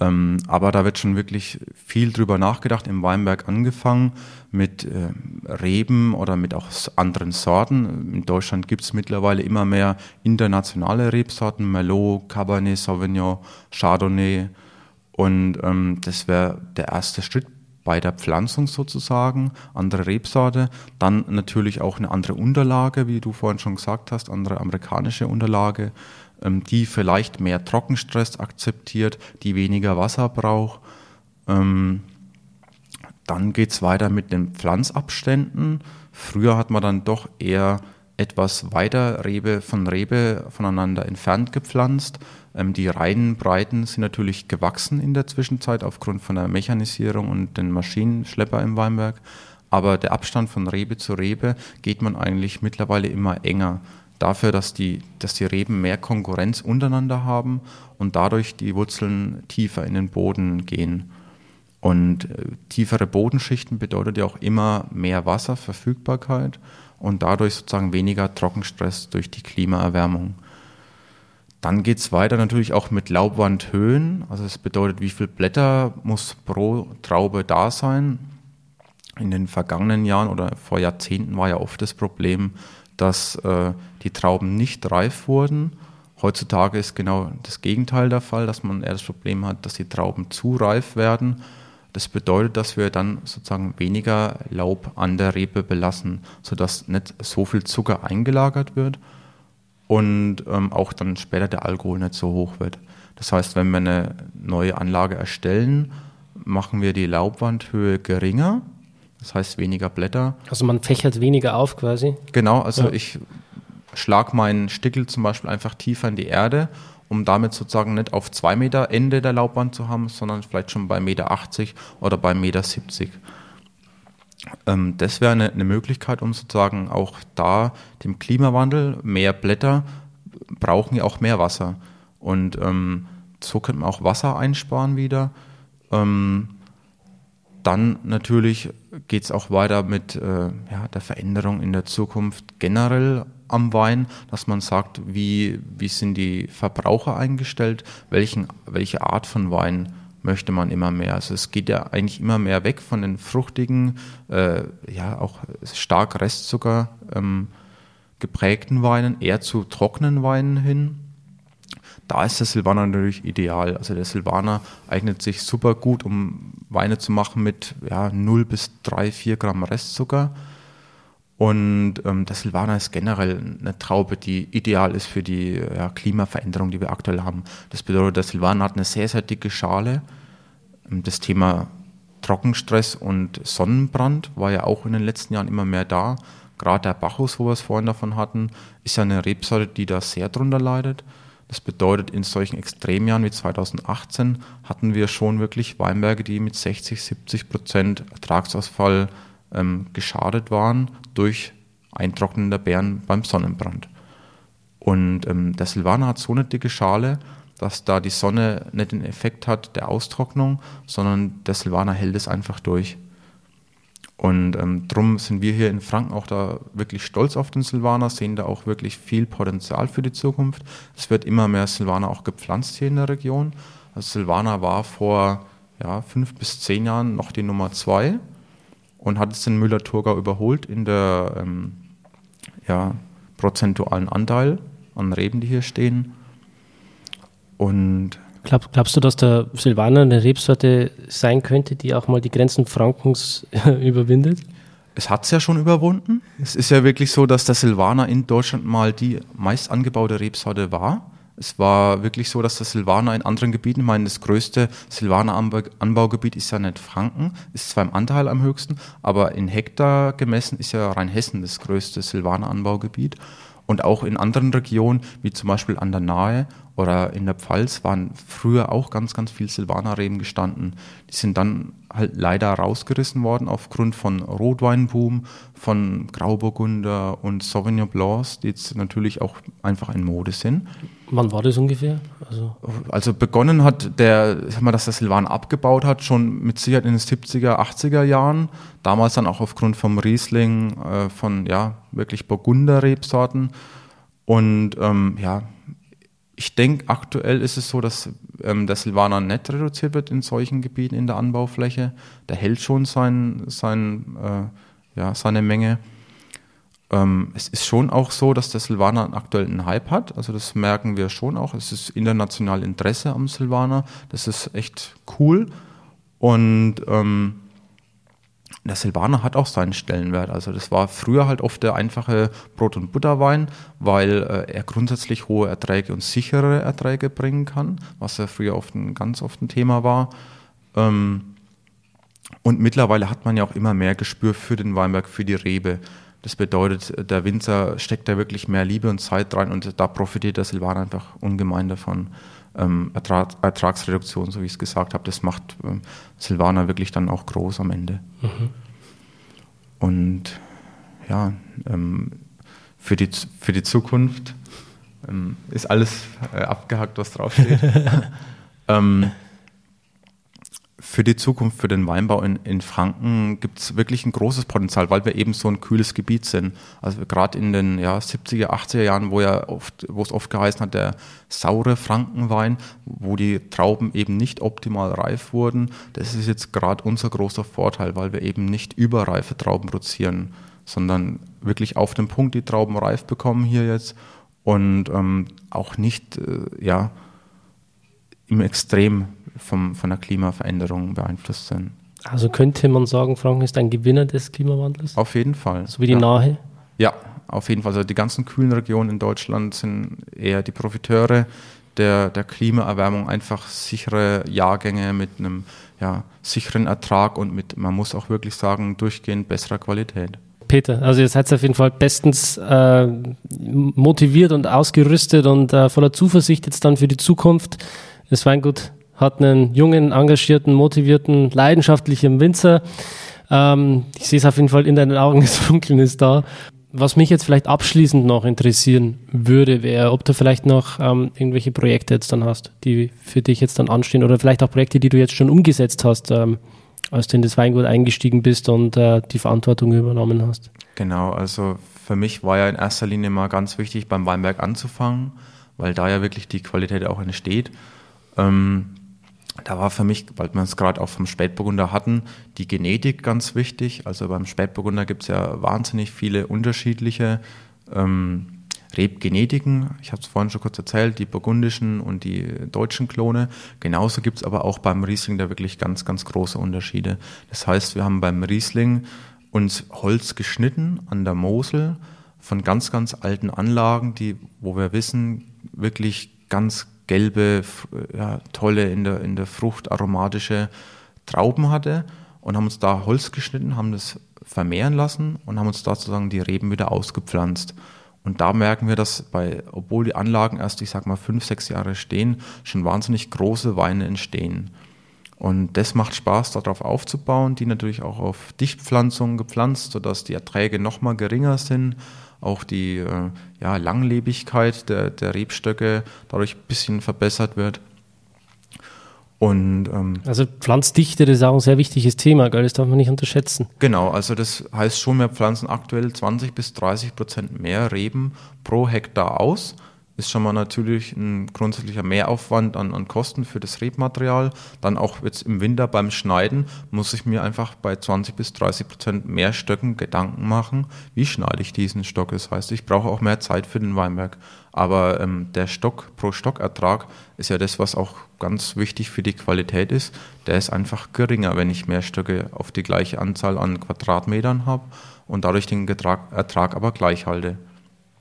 Ähm, aber da wird schon wirklich viel drüber nachgedacht, im Weinberg angefangen mit äh, Reben oder mit auch anderen Sorten. In Deutschland gibt es mittlerweile immer mehr internationale Rebsorten, Merlot, Cabernet Sauvignon, Chardonnay. Und ähm, das wäre der erste Schritt bei der Pflanzung sozusagen, andere Rebsorte, dann natürlich auch eine andere Unterlage, wie du vorhin schon gesagt hast, andere amerikanische Unterlage, ähm, die vielleicht mehr Trockenstress akzeptiert, die weniger Wasser braucht. Ähm, dann geht es weiter mit den Pflanzabständen. Früher hat man dann doch eher etwas weiter Rebe von Rebe voneinander entfernt gepflanzt. Ähm, die Reihenbreiten sind natürlich gewachsen in der Zwischenzeit aufgrund von der Mechanisierung und den Maschinenschlepper im Weinberg. Aber der Abstand von Rebe zu Rebe geht man eigentlich mittlerweile immer enger. Dafür, dass die, dass die Reben mehr Konkurrenz untereinander haben und dadurch die Wurzeln tiefer in den Boden gehen. Und äh, tiefere Bodenschichten bedeutet ja auch immer mehr Wasserverfügbarkeit und dadurch sozusagen weniger Trockenstress durch die Klimaerwärmung. Dann geht es weiter natürlich auch mit Laubwandhöhen. Also das bedeutet, wie viele Blätter muss pro Traube da sein. In den vergangenen Jahren oder vor Jahrzehnten war ja oft das Problem, dass äh, die Trauben nicht reif wurden. Heutzutage ist genau das Gegenteil der Fall, dass man eher das Problem hat, dass die Trauben zu reif werden. Das bedeutet, dass wir dann sozusagen weniger Laub an der Rebe belassen, sodass nicht so viel Zucker eingelagert wird und ähm, auch dann später der Alkohol nicht so hoch wird. Das heißt, wenn wir eine neue Anlage erstellen, machen wir die Laubwandhöhe geringer, das heißt weniger Blätter. Also man fächert weniger auf quasi? Genau, also ja. ich schlage meinen Stickel zum Beispiel einfach tiefer in die Erde, um damit sozusagen nicht auf zwei Meter Ende der Laubwand zu haben, sondern vielleicht schon bei Meter 80 oder bei Meter 70. Ähm, das wäre eine, eine, Möglichkeit, um sozusagen auch da dem Klimawandel, mehr Blätter brauchen ja auch mehr Wasser. Und ähm, so könnte man auch Wasser einsparen wieder. Ähm, dann natürlich geht es auch weiter mit äh, ja, der Veränderung in der Zukunft generell am Wein, dass man sagt, wie, wie sind die Verbraucher eingestellt, welchen, welche Art von Wein möchte man immer mehr. Also es geht ja eigentlich immer mehr weg von den fruchtigen, äh, ja auch stark Restzucker ähm, geprägten Weinen, eher zu trockenen Weinen hin. Da ist der Silvaner natürlich ideal. Also der Silvaner eignet sich super gut, um Weine zu machen mit ja, 0 bis 3, 4 Gramm Restzucker. Und ähm, der Silvaner ist generell eine Traube, die ideal ist für die ja, Klimaveränderung, die wir aktuell haben. Das bedeutet, der Silvaner hat eine sehr, sehr dicke Schale. Ähm, das Thema Trockenstress und Sonnenbrand war ja auch in den letzten Jahren immer mehr da. Gerade der Bacchus, wo wir es vorhin davon hatten, ist ja eine Rebsorte, die da sehr drunter leidet. Das bedeutet, in solchen Extremjahren wie 2018 hatten wir schon wirklich Weinberge, die mit 60, 70 Prozent Ertragsausfall ähm, geschadet waren durch Eintrocknen der Beeren beim Sonnenbrand. Und ähm, der Silvaner hat so eine dicke Schale, dass da die Sonne nicht den Effekt hat der Austrocknung, sondern der Silvaner hält es einfach durch. Und ähm, drum sind wir hier in Franken auch da wirklich stolz auf den Silvaner, sehen da auch wirklich viel Potenzial für die Zukunft. Es wird immer mehr Silvaner auch gepflanzt hier in der Region. Also Silvaner war vor ja, fünf bis zehn Jahren noch die Nummer zwei und hat jetzt den Müller-Thurgau überholt in der ähm, ja, prozentualen Anteil an Reben, die hier stehen. Und Glaub, glaubst du, dass der Silvaner eine Rebsorte sein könnte, die auch mal die Grenzen Frankens überwindet? Es hat es ja schon überwunden. Es ist ja wirklich so, dass der Silvaner in Deutschland mal die meist angebaute Rebsorte war. Es war wirklich so, dass der Silvaner in anderen Gebieten, ich meine, das größte Silvaner Anbaugebiet ist ja nicht Franken, ist zwar im Anteil am höchsten, aber in Hektar gemessen ist ja Rheinhessen das größte Silvaner Anbaugebiet. Und auch in anderen Regionen, wie zum Beispiel an der Nahe oder in der Pfalz, waren früher auch ganz, ganz viel Silvanerreben gestanden. Die sind dann halt leider rausgerissen worden aufgrund von Rotweinboom, von Grauburgunder und Sauvignon Blancs, die jetzt natürlich auch einfach in Mode sind. Wann war das ungefähr? Also, also begonnen hat der, sag mal, dass der Silvan abgebaut hat, schon mit Sicherheit in den 70er, 80er Jahren. Damals dann auch aufgrund vom Riesling, äh, von ja, wirklich Burgunder-Rebsorten. Und ähm, ja, ich denke, aktuell ist es so, dass ähm, der Silvaner nicht reduziert wird in solchen Gebieten in der Anbaufläche. Der hält schon sein, sein, äh, ja, seine Menge. Ähm, es ist schon auch so, dass der Silvaner aktuell einen Hype hat. Also das merken wir schon auch. Es ist international Interesse am Silvaner. Das ist echt cool. Und ähm, der Silvaner hat auch seinen Stellenwert. Also das war früher halt oft der einfache Brot- und Butterwein, weil äh, er grundsätzlich hohe Erträge und sichere Erträge bringen kann, was ja früher oft ein ganz oft ein Thema war. Ähm, und mittlerweile hat man ja auch immer mehr Gespür für den Weinberg, für die Rebe. Das bedeutet, der Winzer steckt da wirklich mehr Liebe und Zeit rein und da profitiert der Silvaner einfach ungemein davon. Ähm, Ertrag, Ertragsreduktion, so wie ich es gesagt habe, das macht ähm, Silvaner wirklich dann auch groß am Ende. Mhm. Und ja, ähm, für, die, für die Zukunft ähm, ist alles äh, abgehakt, was draufsteht. ähm, für die Zukunft, für den Weinbau in, in Franken gibt es wirklich ein großes Potenzial, weil wir eben so ein kühles Gebiet sind. Also gerade in den ja, 70er, 80er Jahren, wo ja oft, wo es oft geheißen hat, der saure Frankenwein, wo die Trauben eben nicht optimal reif wurden, das ist jetzt gerade unser großer Vorteil, weil wir eben nicht überreife Trauben produzieren, sondern wirklich auf den Punkt die Trauben reif bekommen hier jetzt und ähm, auch nicht äh, ja, im Extrem vom, von der Klimaveränderung beeinflusst sind. Also könnte man sagen, Franken ist ein Gewinner des Klimawandels? Auf jeden Fall. So wie die ja. Nahe? Ja, auf jeden Fall. Also die ganzen kühlen Regionen in Deutschland sind eher die Profiteure der, der Klimaerwärmung, einfach sichere Jahrgänge mit einem ja, sicheren Ertrag und mit, man muss auch wirklich sagen, durchgehend besserer Qualität. Peter, also ihr seid auf jeden Fall bestens äh, motiviert und ausgerüstet und äh, voller Zuversicht jetzt dann für die Zukunft. Das Weingut hat einen jungen, engagierten, motivierten, leidenschaftlichen Winzer. Ähm, ich sehe es auf jeden Fall in deinen Augen, das Funkeln ist da. Was mich jetzt vielleicht abschließend noch interessieren würde, wäre, ob du vielleicht noch ähm, irgendwelche Projekte jetzt dann hast, die für dich jetzt dann anstehen oder vielleicht auch Projekte, die du jetzt schon umgesetzt hast, ähm, als du in das Weingut eingestiegen bist und äh, die Verantwortung übernommen hast. Genau, also für mich war ja in erster Linie mal ganz wichtig, beim Weinberg anzufangen, weil da ja wirklich die Qualität auch entsteht. Ähm, da war für mich, weil wir es gerade auch vom Spätburgunder hatten, die Genetik ganz wichtig. Also beim Spätburgunder gibt es ja wahnsinnig viele unterschiedliche ähm, Rebgenetiken. Ich habe es vorhin schon kurz erzählt, die burgundischen und die deutschen Klone. Genauso gibt es aber auch beim Riesling da wirklich ganz, ganz große Unterschiede. Das heißt, wir haben beim Riesling uns Holz geschnitten an der Mosel von ganz, ganz alten Anlagen, die, wo wir wissen, wirklich ganz gelbe, ja, tolle, in der, in der Frucht aromatische Trauben hatte und haben uns da Holz geschnitten, haben das vermehren lassen und haben uns da sozusagen die Reben wieder ausgepflanzt. Und da merken wir, dass bei, obwohl die Anlagen erst, ich sag mal, fünf, sechs Jahre stehen, schon wahnsinnig große Weine entstehen. Und das macht Spaß, darauf aufzubauen, die natürlich auch auf Dichtpflanzungen gepflanzt, sodass die Erträge nochmal geringer sind auch die äh, ja, Langlebigkeit der, der Rebstöcke dadurch ein bisschen verbessert wird. Und, ähm, also Pflanzdichte, das ist auch ein sehr wichtiges Thema, gell? das darf man nicht unterschätzen. Genau, also das heißt schon, wir pflanzen aktuell 20 bis 30 Prozent mehr Reben pro Hektar aus ist schon mal natürlich ein grundsätzlicher Mehraufwand an, an Kosten für das Rebmaterial. Dann auch jetzt im Winter beim Schneiden muss ich mir einfach bei 20 bis 30 Prozent mehr Stöcken Gedanken machen, wie schneide ich diesen Stock. Das heißt, ich brauche auch mehr Zeit für den Weinberg. Aber ähm, der Stock pro Stockertrag ist ja das, was auch ganz wichtig für die Qualität ist. Der ist einfach geringer, wenn ich mehr Stöcke auf die gleiche Anzahl an Quadratmetern habe und dadurch den Ertrag aber gleich halte.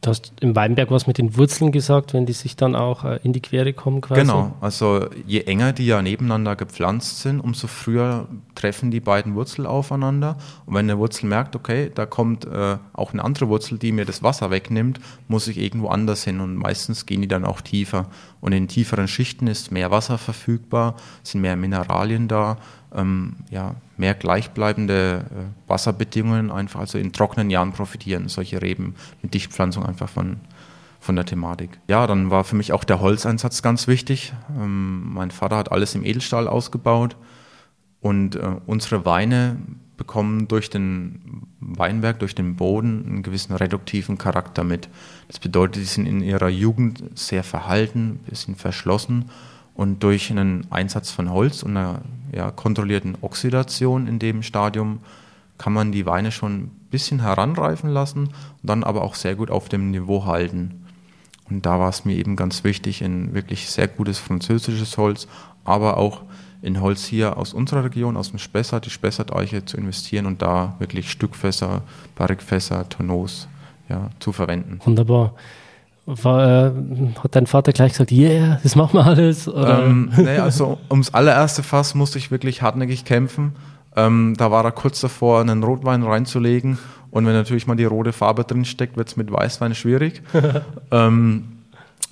Du hast im Weinberg was mit den Wurzeln gesagt, wenn die sich dann auch äh, in die Quere kommen quasi? Genau, also je enger die ja nebeneinander gepflanzt sind, umso früher treffen die beiden Wurzeln aufeinander. Und wenn eine Wurzel merkt, okay, da kommt äh, auch eine andere Wurzel, die mir das Wasser wegnimmt, muss ich irgendwo anders hin. Und meistens gehen die dann auch tiefer. Und in tieferen Schichten ist mehr Wasser verfügbar, sind mehr Mineralien da, ähm, ja, mehr gleichbleibende äh, Wasserbedingungen einfach, also in trockenen Jahren profitieren solche Reben mit Dichtpflanzung einfach von, von der Thematik. Ja, dann war für mich auch der Holzeinsatz ganz wichtig. Ähm, mein Vater hat alles im Edelstahl ausgebaut und äh, unsere Weine bekommen durch den Weinberg, durch den Boden einen gewissen reduktiven Charakter mit. Das bedeutet, sie sind in ihrer Jugend sehr verhalten, ein bisschen verschlossen und durch einen Einsatz von Holz und einer ja, kontrollierten Oxidation in dem Stadium kann man die Weine schon ein bisschen heranreifen lassen und dann aber auch sehr gut auf dem Niveau halten. Und da war es mir eben ganz wichtig, in wirklich sehr gutes französisches Holz, aber auch in Holz hier aus unserer Region, aus dem Spessart, die Spessart-Eiche zu investieren und da wirklich Stückfässer, Barrikfässer, Tonneaus ja, zu verwenden. Wunderbar. War, äh, hat dein Vater gleich gesagt, yeah, das machen wir alles? Ähm, nee, also ums allererste Fass musste ich wirklich hartnäckig kämpfen. Ähm, da war er kurz davor, einen Rotwein reinzulegen. Und wenn natürlich mal die rote Farbe drin steckt, wird es mit Weißwein schwierig. ähm,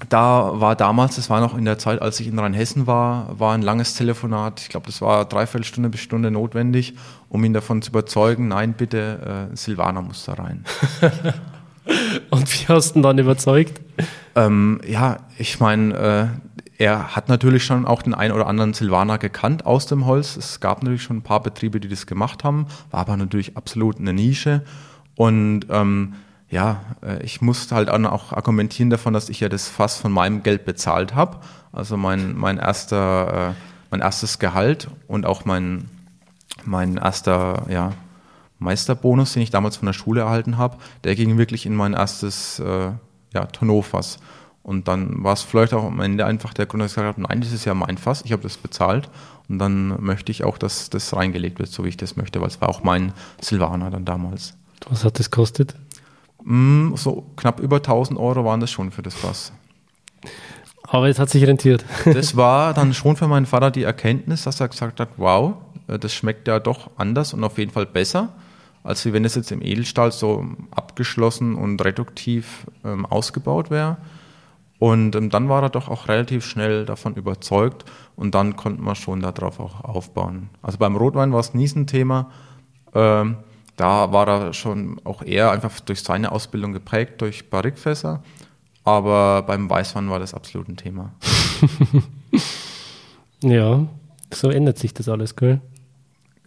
da war damals, das war noch in der Zeit, als ich in Rheinhessen war, war ein langes Telefonat. Ich glaube, das war dreiviertel Stunde bis Stunde notwendig, um ihn davon zu überzeugen, nein, bitte, äh, Silvaner muss da rein. Und wie hast du ihn dann überzeugt? Ähm, ja, ich meine, äh, er hat natürlich schon auch den einen oder anderen Silvaner gekannt aus dem Holz. Es gab natürlich schon ein paar Betriebe, die das gemacht haben, war aber natürlich absolut eine Nische. Und ähm, ja, äh, ich musste halt auch argumentieren davon, dass ich ja das Fass von meinem Geld bezahlt habe. Also mein, mein, erster, äh, mein erstes Gehalt und auch mein, mein erster, ja, Meisterbonus, den ich damals von der Schule erhalten habe, der ging wirklich in mein erstes äh, ja, Tonneau-Fass. Und dann war es vielleicht auch am Ende einfach der Grund, dass ich gesagt habe, nein, das ist ja mein Fass, ich habe das bezahlt und dann möchte ich auch, dass das reingelegt wird, so wie ich das möchte, weil es war auch mein Silvaner dann damals. Was hat das gekostet? Mm, so knapp über 1000 Euro waren das schon für das Fass. Aber es hat sich rentiert. Das war dann schon für meinen Vater die Erkenntnis, dass er gesagt hat, wow, äh, das schmeckt ja doch anders und auf jeden Fall besser als wenn es jetzt im Edelstahl so abgeschlossen und reduktiv ähm, ausgebaut wäre. Und ähm, dann war er doch auch relativ schnell davon überzeugt und dann konnte man schon darauf auch aufbauen. Also beim Rotwein war es nie ein Thema. Ähm, da war er schon auch eher einfach durch seine Ausbildung geprägt, durch Barrikfässer. Aber beim Weißwein war das absolut ein Thema. ja, so ändert sich das alles, gell?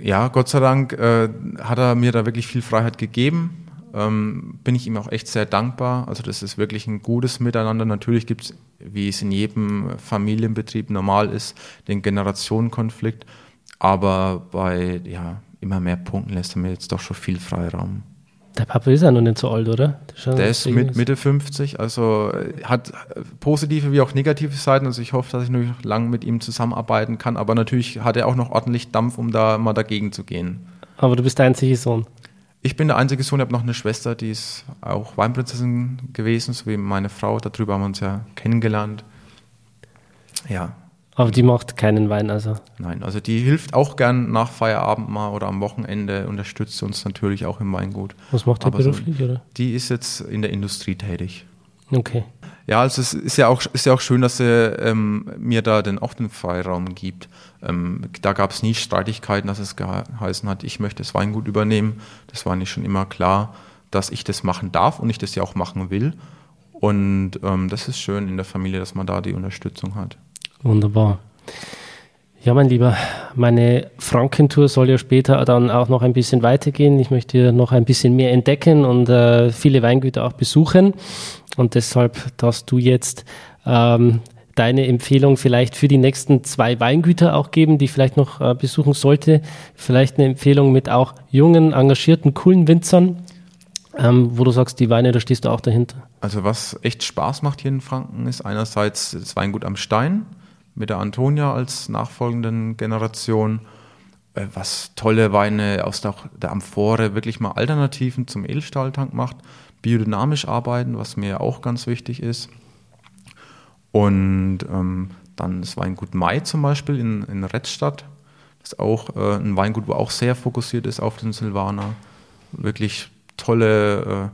Ja, Gott sei Dank äh, hat er mir da wirklich viel Freiheit gegeben. Ähm, bin ich ihm auch echt sehr dankbar. Also das ist wirklich ein gutes Miteinander. Natürlich gibt es, wie es in jedem Familienbetrieb normal ist, den Generationenkonflikt. Aber bei ja, immer mehr Punkten lässt er mir jetzt doch schon viel Freiraum. Der Papa ist ja noch nicht so alt, oder? Der, der ist mit Mitte 50, also äh, hat positive wie auch negative Seiten. Also ich hoffe, dass ich noch lange mit ihm zusammenarbeiten kann. Aber natürlich hat er auch noch ordentlich Dampf, um da mal dagegen zu gehen. Aber du bist der einzige Sohn. Ich bin der einzige Sohn, ich habe noch eine Schwester, die ist auch Weinprinzessin gewesen, so wie meine Frau. Darüber haben wir uns ja kennengelernt. Ja, aber die macht keinen Wein, also? Nein, also die hilft auch gern nach Feierabend mal oder am Wochenende, unterstützt uns natürlich auch im Weingut. Was macht die beruflich, so, oder? Die ist jetzt in der Industrie tätig. Okay. Ja, also es ist ja auch, ist ja auch schön, dass sie ähm, mir da den, auch den Freiraum gibt. Ähm, da gab es nie Streitigkeiten, dass es geheißen hat, ich möchte das Weingut übernehmen. Das war nicht schon immer klar, dass ich das machen darf und ich das ja auch machen will. Und ähm, das ist schön in der Familie, dass man da die Unterstützung hat. Wunderbar. Ja, mein Lieber, meine Frankentour soll ja später dann auch noch ein bisschen weitergehen. Ich möchte noch ein bisschen mehr entdecken und äh, viele Weingüter auch besuchen. Und deshalb darfst du jetzt ähm, deine Empfehlung vielleicht für die nächsten zwei Weingüter auch geben, die ich vielleicht noch äh, besuchen sollte. Vielleicht eine Empfehlung mit auch jungen, engagierten, coolen Winzern, ähm, wo du sagst, die Weine, da stehst du auch dahinter. Also was echt Spaß macht hier in Franken, ist einerseits das Weingut am Stein mit der Antonia als nachfolgenden Generation, äh, was tolle Weine aus der, der Amphore wirklich mal Alternativen zum Edelstahltank macht. biodynamisch arbeiten, was mir auch ganz wichtig ist. Und ähm, dann das Weingut Mai zum Beispiel in, in Rettstadt. Das ist auch äh, ein Weingut, wo auch sehr fokussiert ist auf den Silvaner. Wirklich tolle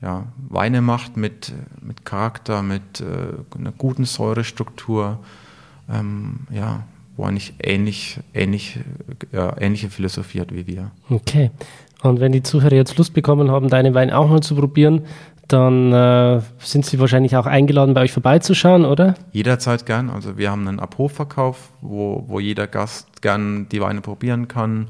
äh, ja, Weine macht mit, mit Charakter, mit äh, einer guten Säurestruktur. Ähm, ja, wo eigentlich ähnlich, ähnlich, ja, ähnliche Philosophie hat wie wir. Okay. Und wenn die Zuhörer jetzt Lust bekommen haben, deine Weine auch mal zu probieren, dann äh, sind Sie wahrscheinlich auch eingeladen, bei euch vorbeizuschauen, oder? Jederzeit gern. Also wir haben einen Abhofverkauf, wo, wo jeder Gast gern die Weine probieren kann,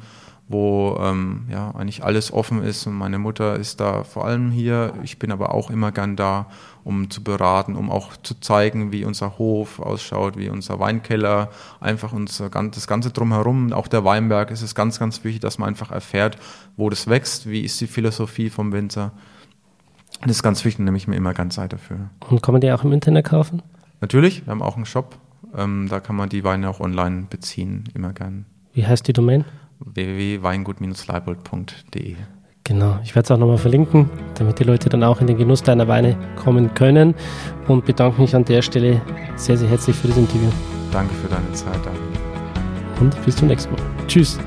wo ähm, ja eigentlich alles offen ist und meine Mutter ist da vor allem hier. Ich bin aber auch immer gern da, um zu beraten, um auch zu zeigen, wie unser Hof ausschaut, wie unser Weinkeller, einfach unser das ganze drumherum, auch der Weinberg, ist es ganz, ganz wichtig, dass man einfach erfährt, wo das wächst, wie ist die Philosophie vom Winzer. Das ist ganz wichtig, nehme ich mir immer ganz Zeit dafür. Und kann man die auch im Internet kaufen? Natürlich, wir haben auch einen Shop. Ähm, da kann man die Weine auch online beziehen, immer gern. Wie heißt die Domain? www.weingut-leibold.de Genau, ich werde es auch nochmal verlinken, damit die Leute dann auch in den Genuss deiner Weine kommen können und bedanke mich an der Stelle sehr, sehr herzlich für das Interview. Danke für deine Zeit. Und bis zum nächsten Mal. Tschüss.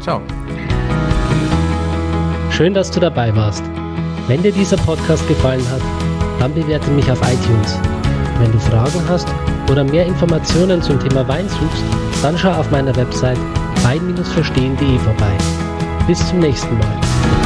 Ciao. Schön, dass du dabei warst. Wenn dir dieser Podcast gefallen hat, dann bewerte mich auf iTunes. Wenn du Fragen hast oder mehr Informationen zum Thema Wein suchst, dann schau auf meiner Website wein-verstehen.de vorbei. Bis zum nächsten Mal.